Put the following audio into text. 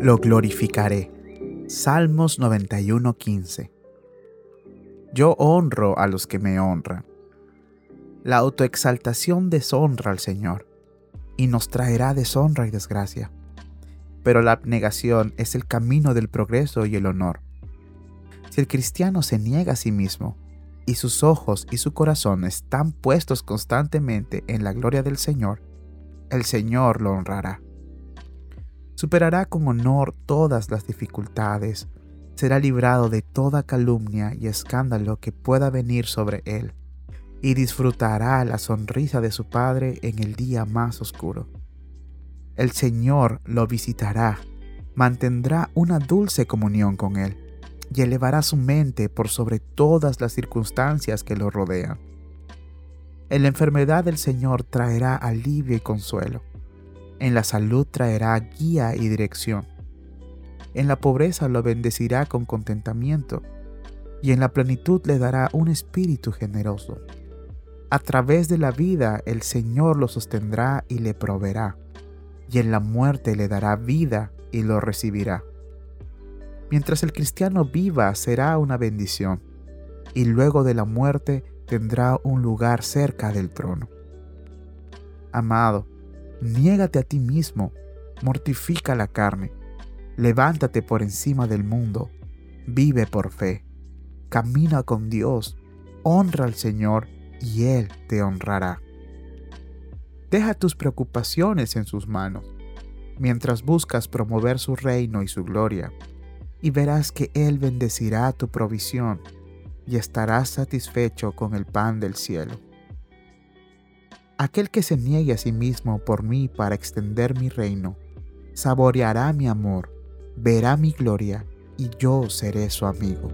lo glorificaré. Salmos 91:15. Yo honro a los que me honran. La autoexaltación deshonra al Señor y nos traerá deshonra y desgracia. Pero la abnegación es el camino del progreso y el honor. Si el cristiano se niega a sí mismo y sus ojos y su corazón están puestos constantemente en la gloria del Señor, el Señor lo honrará. Superará con honor todas las dificultades, será librado de toda calumnia y escándalo que pueda venir sobre él, y disfrutará la sonrisa de su Padre en el día más oscuro. El Señor lo visitará, mantendrá una dulce comunión con él, y elevará su mente por sobre todas las circunstancias que lo rodean. En la enfermedad el Señor traerá alivio y consuelo en la salud traerá guía y dirección. En la pobreza lo bendecirá con contentamiento y en la plenitud le dará un espíritu generoso. A través de la vida el Señor lo sostendrá y le proveerá, y en la muerte le dará vida y lo recibirá. Mientras el cristiano viva será una bendición, y luego de la muerte tendrá un lugar cerca del trono. Amado, Niégate a ti mismo, mortifica la carne, levántate por encima del mundo, vive por fe, camina con Dios, honra al Señor y Él te honrará. Deja tus preocupaciones en sus manos, mientras buscas promover su reino y su gloria, y verás que Él bendecirá tu provisión y estarás satisfecho con el pan del cielo. Aquel que se niegue a sí mismo por mí para extender mi reino, saboreará mi amor, verá mi gloria y yo seré su amigo.